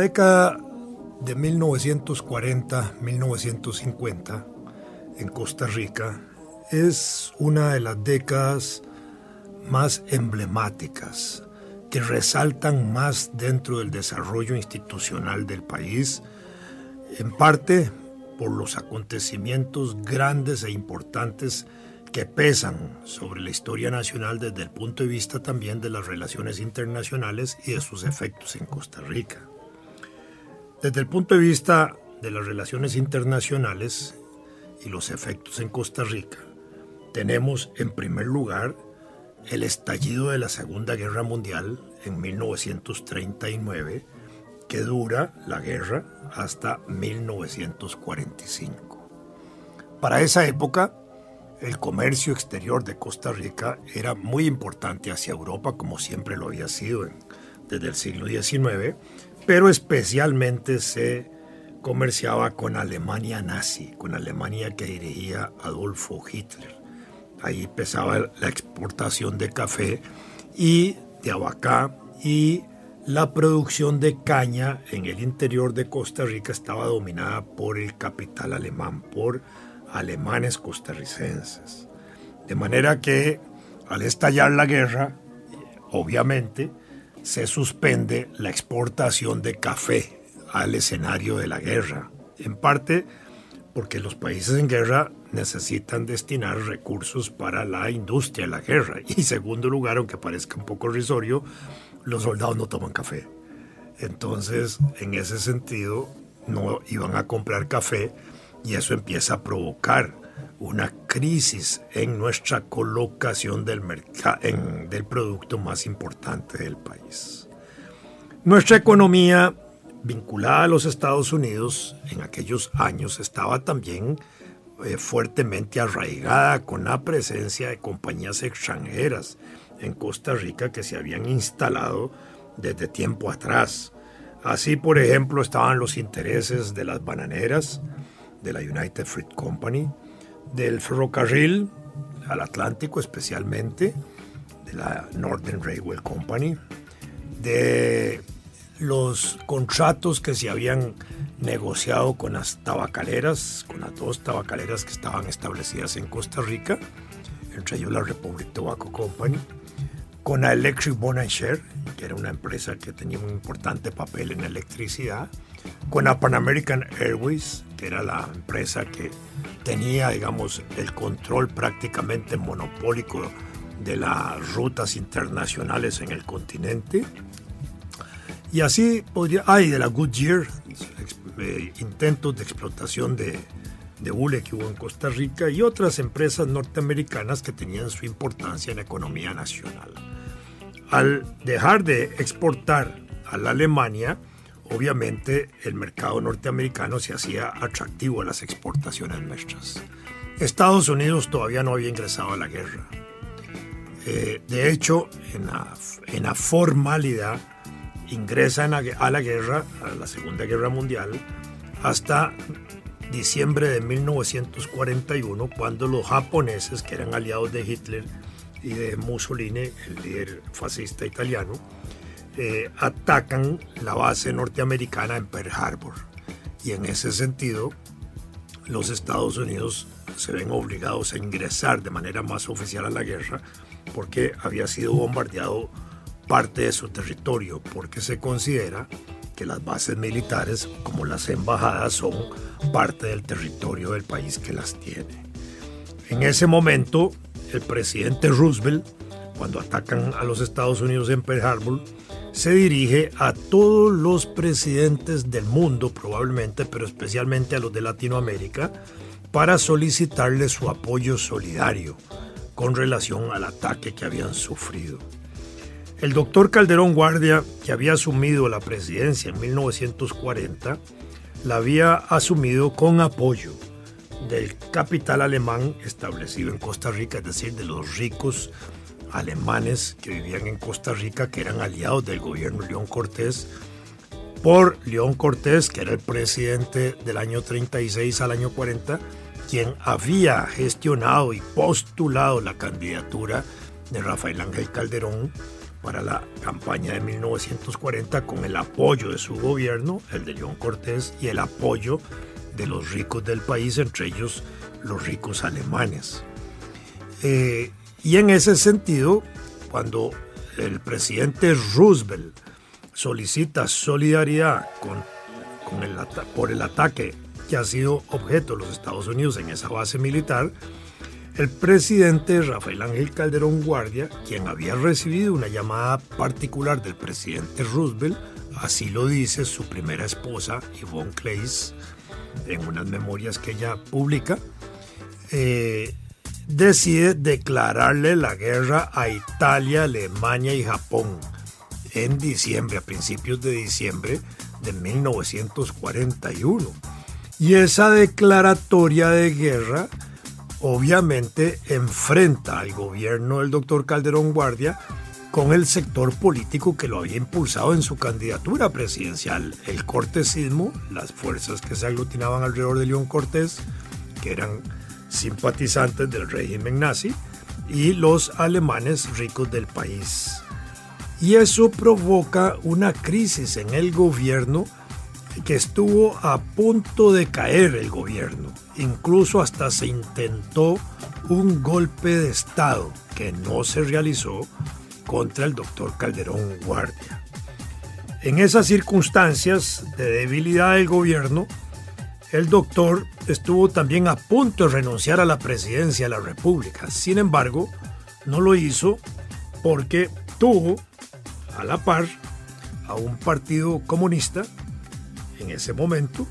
Década de 1940-1950 en Costa Rica es una de las décadas más emblemáticas que resaltan más dentro del desarrollo institucional del país, en parte por los acontecimientos grandes e importantes que pesan sobre la historia nacional desde el punto de vista también de las relaciones internacionales y de sus efectos en Costa Rica. Desde el punto de vista de las relaciones internacionales y los efectos en Costa Rica, tenemos en primer lugar el estallido de la Segunda Guerra Mundial en 1939, que dura la guerra hasta 1945. Para esa época, el comercio exterior de Costa Rica era muy importante hacia Europa, como siempre lo había sido desde el siglo XIX, pero especialmente se comerciaba con Alemania nazi, con Alemania que dirigía Adolfo Hitler. Ahí empezaba la exportación de café y de abacá y la producción de caña en el interior de Costa Rica estaba dominada por el capital alemán, por alemanes costarricenses. De manera que al estallar la guerra, obviamente, se suspende la exportación de café al escenario de la guerra, en parte porque los países en guerra necesitan destinar recursos para la industria de la guerra. Y segundo lugar, aunque parezca un poco risorio, los soldados no toman café. Entonces, en ese sentido, no iban a comprar café y eso empieza a provocar una crisis en nuestra colocación del, del producto más importante del país. Nuestra economía vinculada a los Estados Unidos en aquellos años estaba también eh, fuertemente arraigada con la presencia de compañías extranjeras en Costa Rica que se habían instalado desde tiempo atrás. Así, por ejemplo, estaban los intereses de las bananeras, de la United Fruit Company, del ferrocarril al Atlántico especialmente, de la Northern Railway Company, de los contratos que se habían negociado con las tabacaleras, con las dos tabacaleras que estaban establecidas en Costa Rica, entre ellos la Republic Tobacco Company, con la Electric Share, que era una empresa que tenía un importante papel en electricidad, con la Pan American Airways, que era la empresa que tenía, digamos, el control prácticamente monopólico de las rutas internacionales en el continente. Y así podría, hay de la Goodyear, eh, intentos de explotación de, de hule que hubo en Costa Rica y otras empresas norteamericanas que tenían su importancia en la economía nacional. Al dejar de exportar a la Alemania, obviamente el mercado norteamericano se hacía atractivo a las exportaciones nuestras. Estados Unidos todavía no había ingresado a la guerra. Eh, de hecho, en la, en la formalidad, ingresa a la guerra, a la Segunda Guerra Mundial, hasta diciembre de 1941, cuando los japoneses, que eran aliados de Hitler y de Mussolini, el líder fascista italiano, eh, atacan la base norteamericana en Pearl Harbor. Y en ese sentido, los Estados Unidos se ven obligados a ingresar de manera más oficial a la guerra porque había sido bombardeado parte de su territorio, porque se considera que las bases militares, como las embajadas, son parte del territorio del país que las tiene. En ese momento, el presidente Roosevelt, cuando atacan a los Estados Unidos en Pearl Harbor, se dirige a todos los presidentes del mundo probablemente, pero especialmente a los de Latinoamérica, para solicitarles su apoyo solidario con relación al ataque que habían sufrido. El doctor Calderón Guardia, que había asumido la presidencia en 1940, la había asumido con apoyo del capital alemán establecido en Costa Rica, es decir, de los ricos alemanes que vivían en Costa Rica, que eran aliados del gobierno León Cortés, por León Cortés, que era el presidente del año 36 al año 40, quien había gestionado y postulado la candidatura de Rafael Ángel Calderón para la campaña de 1940 con el apoyo de su gobierno, el de León Cortés, y el apoyo de los ricos del país, entre ellos los ricos alemanes. Eh, y en ese sentido, cuando el presidente Roosevelt solicita solidaridad con, con el, por el ataque que ha sido objeto de los Estados Unidos en esa base militar, el presidente Rafael Ángel Calderón Guardia, quien había recibido una llamada particular del presidente Roosevelt, así lo dice su primera esposa, Yvonne Clays, en unas memorias que ella publica, eh, decide declararle la guerra a Italia, Alemania y Japón en diciembre, a principios de diciembre de 1941. Y esa declaratoria de guerra obviamente enfrenta al gobierno del doctor Calderón Guardia con el sector político que lo había impulsado en su candidatura presidencial, el cortesismo, las fuerzas que se aglutinaban alrededor de León Cortés, que eran simpatizantes del régimen nazi y los alemanes ricos del país. Y eso provoca una crisis en el gobierno que estuvo a punto de caer el gobierno. Incluso hasta se intentó un golpe de Estado que no se realizó contra el doctor Calderón Guardia. En esas circunstancias de debilidad del gobierno, el doctor estuvo también a punto de renunciar a la presidencia de la República. Sin embargo, no lo hizo porque tuvo a la par a un partido comunista en ese momento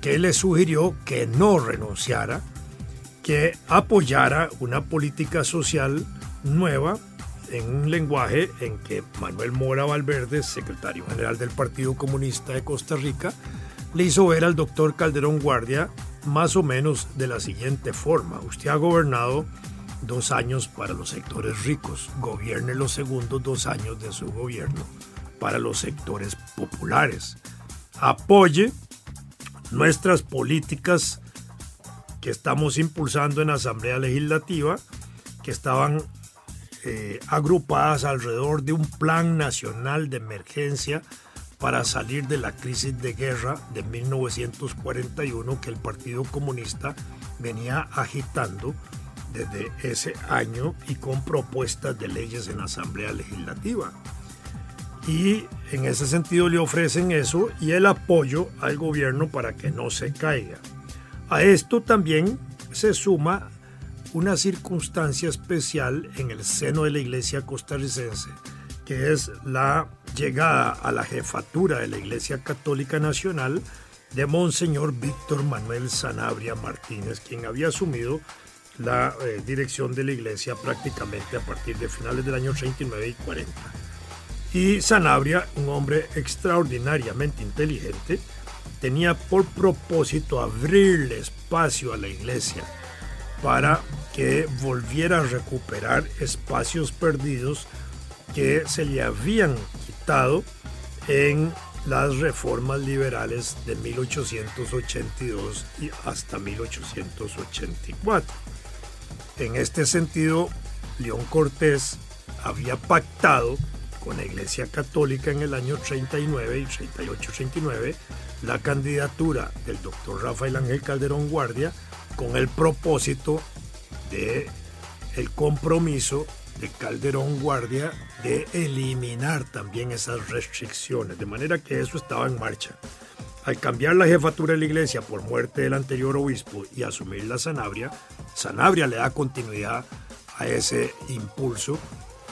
que le sugirió que no renunciara, que apoyara una política social nueva en un lenguaje en que Manuel Mora Valverde, secretario general del Partido Comunista de Costa Rica, le hizo ver al doctor Calderón Guardia más o menos de la siguiente forma. Usted ha gobernado dos años para los sectores ricos, gobierne los segundos dos años de su gobierno para los sectores populares. Apoye nuestras políticas que estamos impulsando en la Asamblea Legislativa, que estaban eh, agrupadas alrededor de un plan nacional de emergencia para salir de la crisis de guerra de 1941 que el Partido Comunista venía agitando desde ese año y con propuestas de leyes en la Asamblea Legislativa. Y en ese sentido le ofrecen eso y el apoyo al gobierno para que no se caiga. A esto también se suma una circunstancia especial en el seno de la iglesia costarricense, que es la llegada a la jefatura de la Iglesia Católica Nacional de Monseñor Víctor Manuel Sanabria Martínez, quien había asumido la eh, dirección de la iglesia prácticamente a partir de finales del año 39 y 40. Y Sanabria, un hombre extraordinariamente inteligente, tenía por propósito abrirle espacio a la iglesia para que volviera a recuperar espacios perdidos que se le habían quitado en las reformas liberales de 1882 y hasta 1884. En este sentido, León Cortés había pactado con la Iglesia Católica en el año 39 y 38-39 la candidatura del doctor Rafael Ángel Calderón Guardia con el propósito de el compromiso de Calderón Guardia de eliminar también esas restricciones, de manera que eso estaba en marcha. Al cambiar la jefatura de la iglesia por muerte del anterior obispo y asumir la Sanabria, Sanabria le da continuidad a ese impulso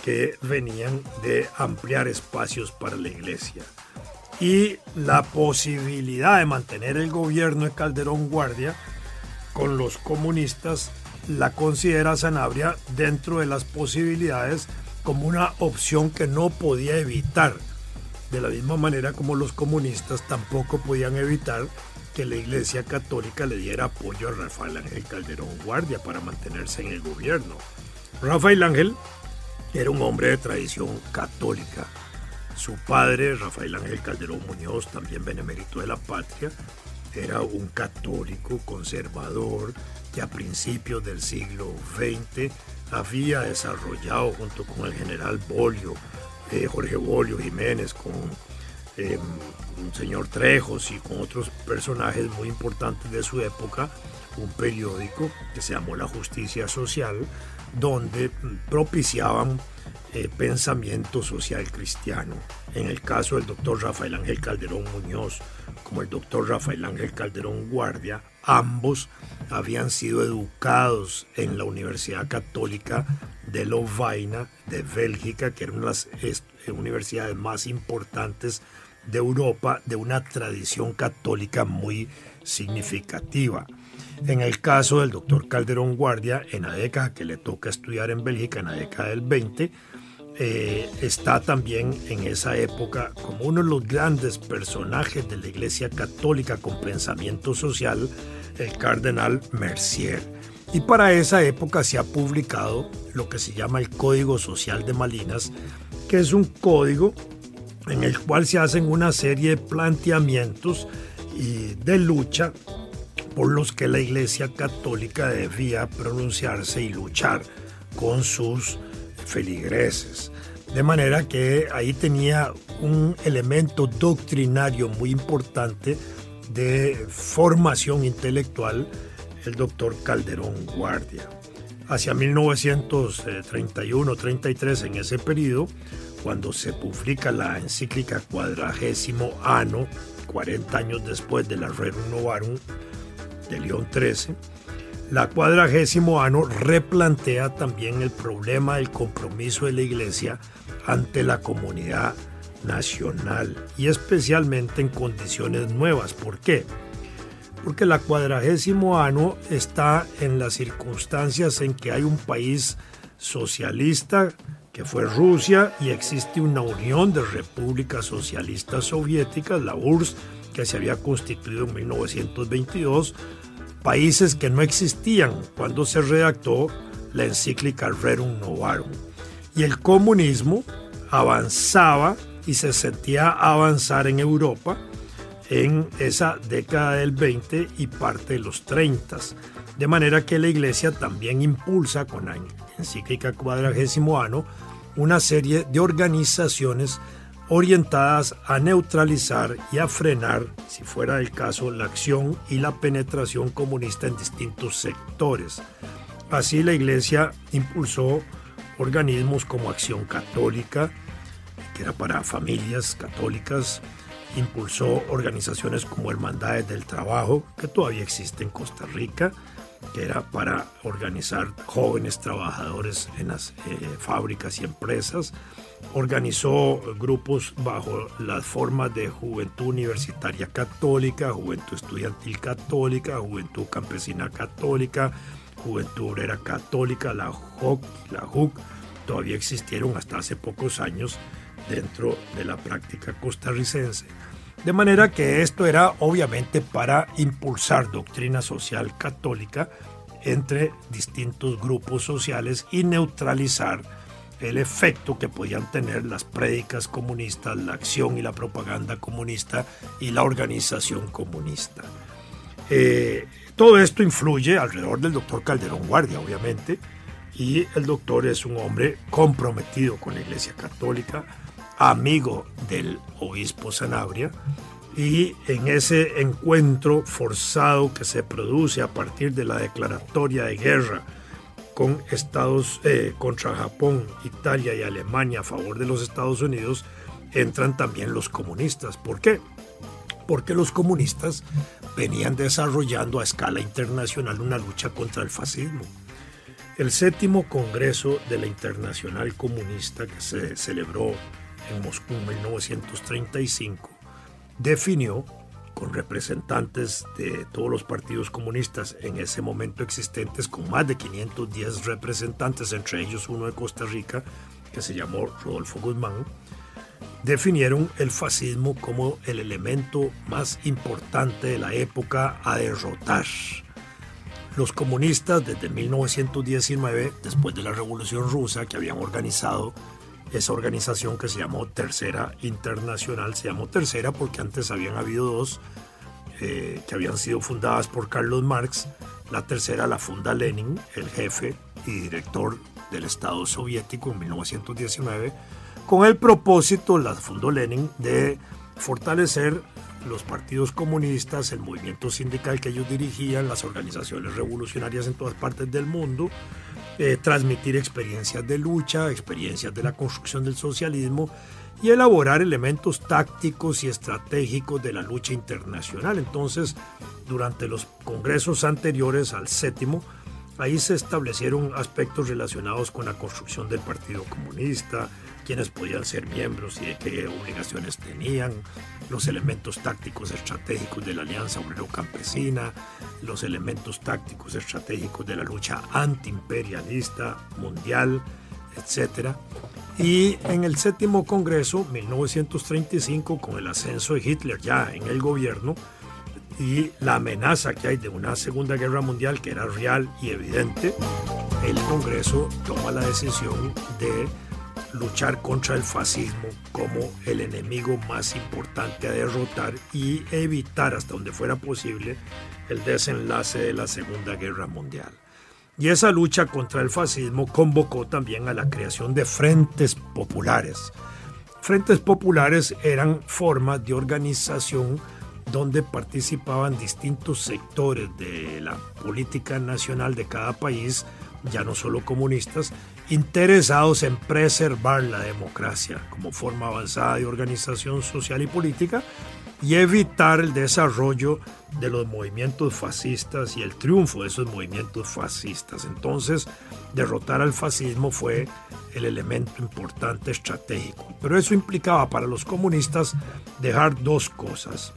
que venían de ampliar espacios para la iglesia. Y la posibilidad de mantener el gobierno de Calderón Guardia con los comunistas la considera Sanabria dentro de las posibilidades como una opción que no podía evitar. De la misma manera como los comunistas tampoco podían evitar que la Iglesia Católica le diera apoyo a Rafael Ángel Calderón Guardia para mantenerse en el gobierno. Rafael Ángel era un hombre de tradición católica. Su padre, Rafael Ángel Calderón Muñoz, también benemérito de la patria, era un católico conservador que a principios del siglo XX había desarrollado junto con el general Bolio, eh, Jorge Bolio Jiménez, con eh, un señor Trejos y con otros personajes muy importantes de su época, un periódico que se llamó La Justicia Social, donde propiciaban eh, pensamiento social cristiano. En el caso del doctor Rafael Ángel Calderón Muñoz, como el doctor Rafael Ángel Calderón Guardia, ambos habían sido educados en la Universidad Católica de Lovaina de Bélgica, que era una de las universidades más importantes de Europa, de una tradición católica muy significativa. En el caso del doctor Calderón Guardia, en la década que le toca estudiar en Bélgica, en la década del 20, eh, está también en esa época como uno de los grandes personajes de la Iglesia Católica con pensamiento social, el cardenal Mercier. Y para esa época se ha publicado lo que se llama el Código Social de Malinas, que es un código en el cual se hacen una serie de planteamientos y de lucha por los que la Iglesia Católica debía pronunciarse y luchar con sus feligreses. De manera que ahí tenía un elemento doctrinario muy importante de formación intelectual el doctor Calderón Guardia. Hacia 1931-33, en ese periodo, cuando se publica la encíclica Cuadragésimo Ano, 40 años después de la Rerum Novarum de León XIII, la Cuadragésimo Ano replantea también el problema del compromiso de la Iglesia ante la comunidad nacional y especialmente en condiciones nuevas. ¿Por qué? Porque la Cuadragésimo Ano está en las circunstancias en que hay un país socialista que fue Rusia, y existe una unión de repúblicas socialistas soviéticas, la URSS, que se había constituido en 1922, países que no existían cuando se redactó la encíclica Rerum Novarum. Y el comunismo avanzaba y se sentía avanzar en Europa en esa década del 20 y parte de los 30. De manera que la Iglesia también impulsa con la encíclica cuadragésimo ano una serie de organizaciones orientadas a neutralizar y a frenar, si fuera el caso, la acción y la penetración comunista en distintos sectores. Así la Iglesia impulsó organismos como Acción Católica, que era para familias católicas, impulsó organizaciones como Hermandades del Trabajo, que todavía existe en Costa Rica, que era para organizar jóvenes trabajadores en las eh, fábricas y empresas. Organizó grupos bajo las formas de Juventud Universitaria Católica, Juventud Estudiantil Católica, Juventud Campesina Católica, Juventud Obrera Católica, la JOC, la JUC, todavía existieron hasta hace pocos años dentro de la práctica costarricense. De manera que esto era obviamente para impulsar doctrina social católica entre distintos grupos sociales y neutralizar el efecto que podían tener las prédicas comunistas, la acción y la propaganda comunista y la organización comunista. Eh, todo esto influye alrededor del doctor Calderón Guardia, obviamente, y el doctor es un hombre comprometido con la Iglesia Católica, amigo del obispo Sanabria, y en ese encuentro forzado que se produce a partir de la declaratoria de guerra con Estados eh, contra Japón, Italia y Alemania a favor de los Estados Unidos, entran también los comunistas. ¿Por qué? Porque los comunistas venían desarrollando a escala internacional una lucha contra el fascismo. El séptimo Congreso de la Internacional Comunista que se celebró en Moscú en 1935 definió con representantes de todos los partidos comunistas en ese momento existentes, con más de 510 representantes, entre ellos uno de Costa Rica, que se llamó Rodolfo Guzmán, definieron el fascismo como el elemento más importante de la época a derrotar. Los comunistas desde 1919, después de la Revolución Rusa, que habían organizado esa organización que se llamó Tercera Internacional, se llamó Tercera porque antes habían habido dos eh, que habían sido fundadas por Carlos Marx. La tercera la funda Lenin, el jefe y director del Estado soviético en 1919, con el propósito, la fundó Lenin, de fortalecer los partidos comunistas, el movimiento sindical que ellos dirigían, las organizaciones revolucionarias en todas partes del mundo, eh, transmitir experiencias de lucha, experiencias de la construcción del socialismo y elaborar elementos tácticos y estratégicos de la lucha internacional. Entonces, durante los congresos anteriores al séptimo, ahí se establecieron aspectos relacionados con la construcción del Partido Comunista, quiénes podían ser miembros y de qué obligaciones tenían, los elementos tácticos estratégicos de la Alianza Obrero Campesina, los elementos tácticos estratégicos de la lucha antiimperialista mundial, etc. Y en el séptimo Congreso, 1935, con el ascenso de Hitler ya en el gobierno y la amenaza que hay de una Segunda Guerra Mundial que era real y evidente, el Congreso toma la decisión de luchar contra el fascismo como el enemigo más importante a derrotar y evitar hasta donde fuera posible el desenlace de la Segunda Guerra Mundial. Y esa lucha contra el fascismo convocó también a la creación de frentes populares. Frentes populares eran formas de organización donde participaban distintos sectores de la política nacional de cada país, ya no solo comunistas, interesados en preservar la democracia como forma avanzada de organización social y política y evitar el desarrollo de los movimientos fascistas y el triunfo de esos movimientos fascistas. Entonces, derrotar al fascismo fue el elemento importante estratégico. Pero eso implicaba para los comunistas dejar dos cosas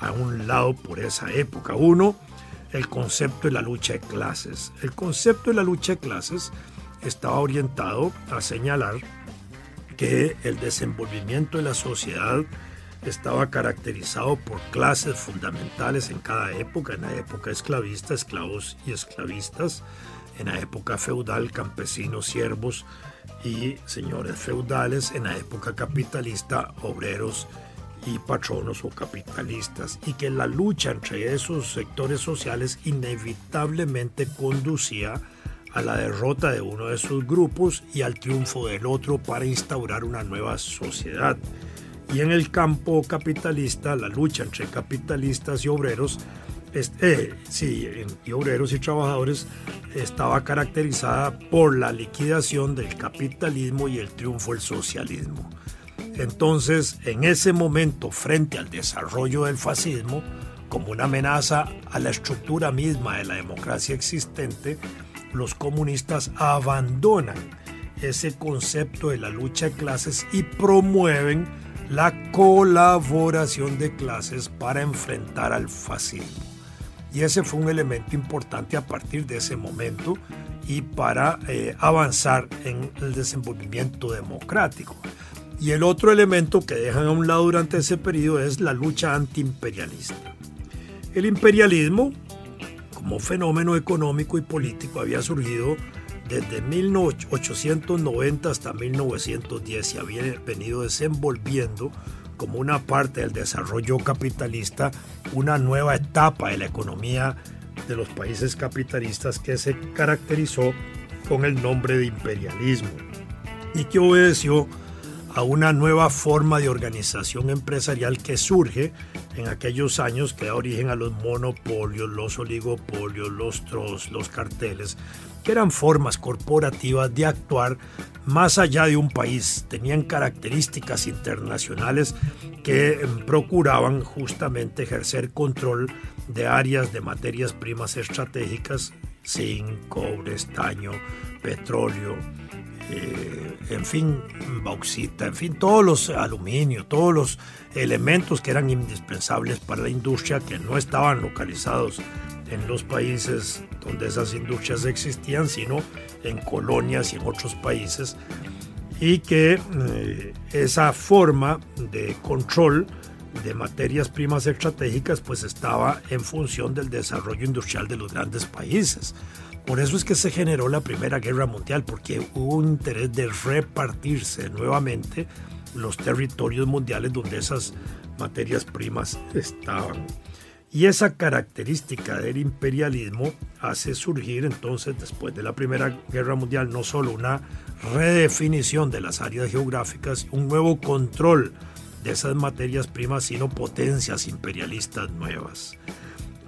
a un lado por esa época. Uno, el concepto de la lucha de clases. El concepto de la lucha de clases estaba orientado a señalar que el desenvolvimiento de la sociedad estaba caracterizado por clases fundamentales en cada época, en la época esclavista, esclavos y esclavistas, en la época feudal, campesinos, siervos y señores feudales, en la época capitalista, obreros y patronos o capitalistas, y que la lucha entre esos sectores sociales inevitablemente conducía a la derrota de uno de sus grupos y al triunfo del otro para instaurar una nueva sociedad. Y en el campo capitalista, la lucha entre capitalistas y obreros, eh, sí, y obreros y trabajadores estaba caracterizada por la liquidación del capitalismo y el triunfo del socialismo. Entonces, en ese momento, frente al desarrollo del fascismo, como una amenaza a la estructura misma de la democracia existente, los comunistas abandonan ese concepto de la lucha de clases y promueven la colaboración de clases para enfrentar al fascismo. Y ese fue un elemento importante a partir de ese momento y para eh, avanzar en el desenvolvimiento democrático. Y el otro elemento que dejan a un lado durante ese periodo es la lucha antiimperialista. El imperialismo como fenómeno económico y político había surgido desde 1890 hasta 1910 y había venido desenvolviendo como una parte del desarrollo capitalista una nueva etapa de la economía de los países capitalistas que se caracterizó con el nombre de imperialismo y que obedeció a una nueva forma de organización empresarial que surge en aquellos años que da origen a los monopolios, los oligopolios, los trust, los carteles, que eran formas corporativas de actuar más allá de un país, tenían características internacionales que em, procuraban justamente ejercer control de áreas de materias primas estratégicas zinc, cobre, estaño, petróleo, eh, en fin, bauxita, en fin, todos los aluminio, todos los elementos que eran indispensables para la industria que no estaban localizados en los países donde esas industrias existían, sino en colonias y en otros países, y que eh, esa forma de control de materias primas estratégicas pues estaba en función del desarrollo industrial de los grandes países. Por eso es que se generó la Primera Guerra Mundial, porque hubo un interés de repartirse nuevamente los territorios mundiales donde esas materias primas estaban. Y esa característica del imperialismo hace surgir entonces, después de la Primera Guerra Mundial, no solo una redefinición de las áreas geográficas, un nuevo control de esas materias primas, sino potencias imperialistas nuevas.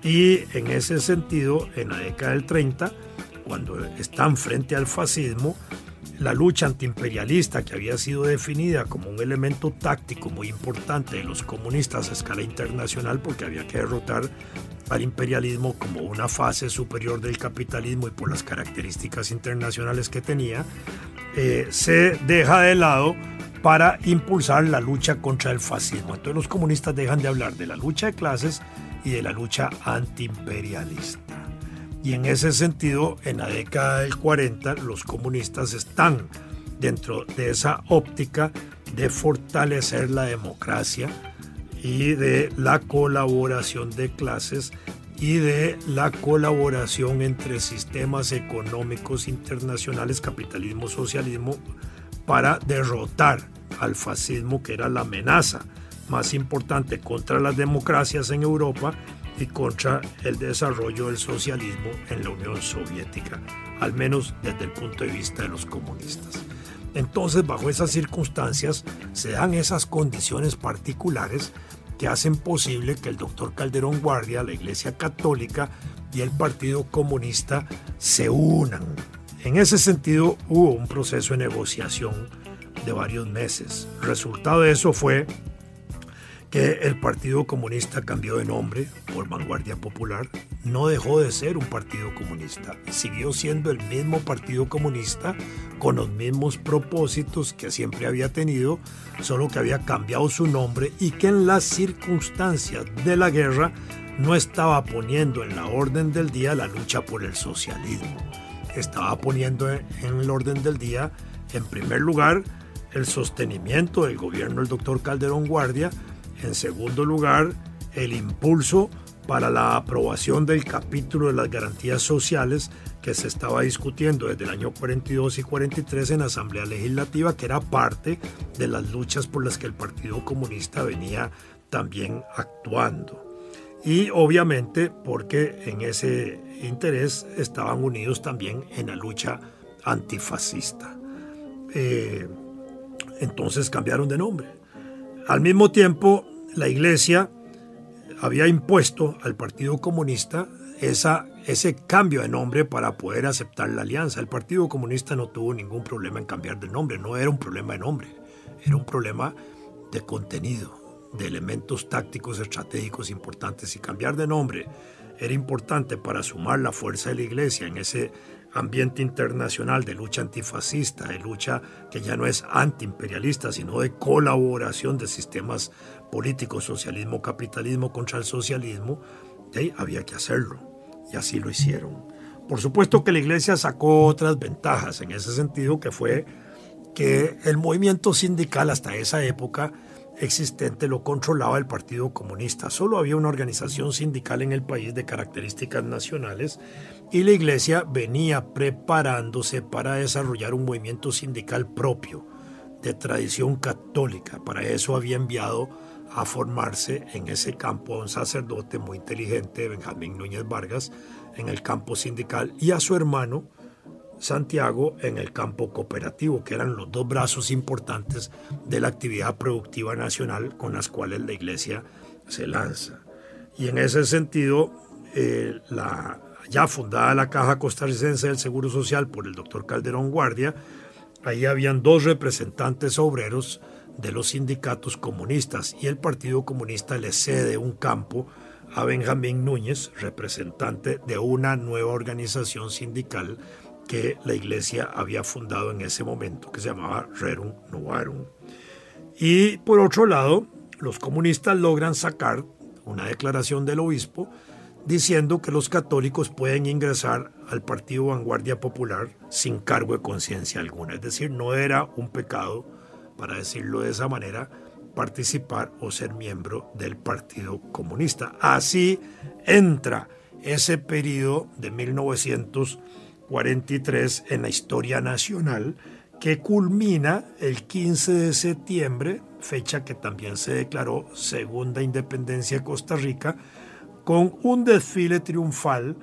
Y en ese sentido, en la década del 30, cuando están frente al fascismo, la lucha antiimperialista que había sido definida como un elemento táctico muy importante de los comunistas a escala internacional porque había que derrotar al imperialismo como una fase superior del capitalismo y por las características internacionales que tenía, eh, se deja de lado para impulsar la lucha contra el fascismo. Entonces los comunistas dejan de hablar de la lucha de clases y de la lucha antiimperialista. Y en ese sentido, en la década del 40, los comunistas están dentro de esa óptica de fortalecer la democracia y de la colaboración de clases y de la colaboración entre sistemas económicos internacionales, capitalismo, socialismo, para derrotar al fascismo, que era la amenaza más importante contra las democracias en Europa y contra el desarrollo del socialismo en la Unión Soviética, al menos desde el punto de vista de los comunistas. Entonces, bajo esas circunstancias, se dan esas condiciones particulares que hacen posible que el doctor Calderón Guardia, la Iglesia Católica y el Partido Comunista se unan. En ese sentido, hubo un proceso de negociación de varios meses. Resultado de eso fue que el Partido Comunista cambió de nombre por Vanguardia Popular, no dejó de ser un partido comunista, siguió siendo el mismo Partido Comunista con los mismos propósitos que siempre había tenido, solo que había cambiado su nombre y que en las circunstancias de la guerra no estaba poniendo en la orden del día la lucha por el socialismo, estaba poniendo en el orden del día, en primer lugar, el sostenimiento del gobierno del doctor Calderón Guardia, en segundo lugar, el impulso para la aprobación del capítulo de las garantías sociales que se estaba discutiendo desde el año 42 y 43 en la Asamblea Legislativa, que era parte de las luchas por las que el Partido Comunista venía también actuando. Y obviamente porque en ese interés estaban unidos también en la lucha antifascista. Eh, entonces cambiaron de nombre. Al mismo tiempo, la Iglesia había impuesto al Partido Comunista esa, ese cambio de nombre para poder aceptar la alianza. El Partido Comunista no tuvo ningún problema en cambiar de nombre, no era un problema de nombre, era un problema de contenido, de elementos tácticos estratégicos importantes. Y cambiar de nombre era importante para sumar la fuerza de la Iglesia en ese ambiente internacional de lucha antifascista, de lucha que ya no es antiimperialista, sino de colaboración de sistemas políticos, socialismo, capitalismo contra el socialismo, ahí había que hacerlo. Y así lo hicieron. Por supuesto que la iglesia sacó otras ventajas en ese sentido, que fue que el movimiento sindical hasta esa época existente lo controlaba el Partido Comunista. Solo había una organización sindical en el país de características nacionales y la Iglesia venía preparándose para desarrollar un movimiento sindical propio de tradición católica. Para eso había enviado a formarse en ese campo a un sacerdote muy inteligente, Benjamín Núñez Vargas, en el campo sindical y a su hermano Santiago en el campo cooperativo, que eran los dos brazos importantes de la actividad productiva nacional con las cuales la iglesia se lanza. Y en ese sentido, eh, la, ya fundada la Caja Costarricense del Seguro Social por el doctor Calderón Guardia, ahí habían dos representantes obreros de los sindicatos comunistas y el Partido Comunista le cede un campo a Benjamín Núñez, representante de una nueva organización sindical que la iglesia había fundado en ese momento, que se llamaba Rerum Novarum. Y por otro lado, los comunistas logran sacar una declaración del obispo diciendo que los católicos pueden ingresar al Partido Vanguardia Popular sin cargo de conciencia alguna. Es decir, no era un pecado, para decirlo de esa manera, participar o ser miembro del Partido Comunista. Así entra ese periodo de 1943 en la historia nacional que culmina el 15 de septiembre, fecha que también se declaró segunda independencia de Costa Rica, con un desfile triunfal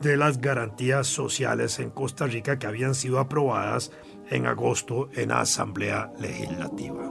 de las garantías sociales en Costa Rica que habían sido aprobadas en agosto en la Asamblea Legislativa.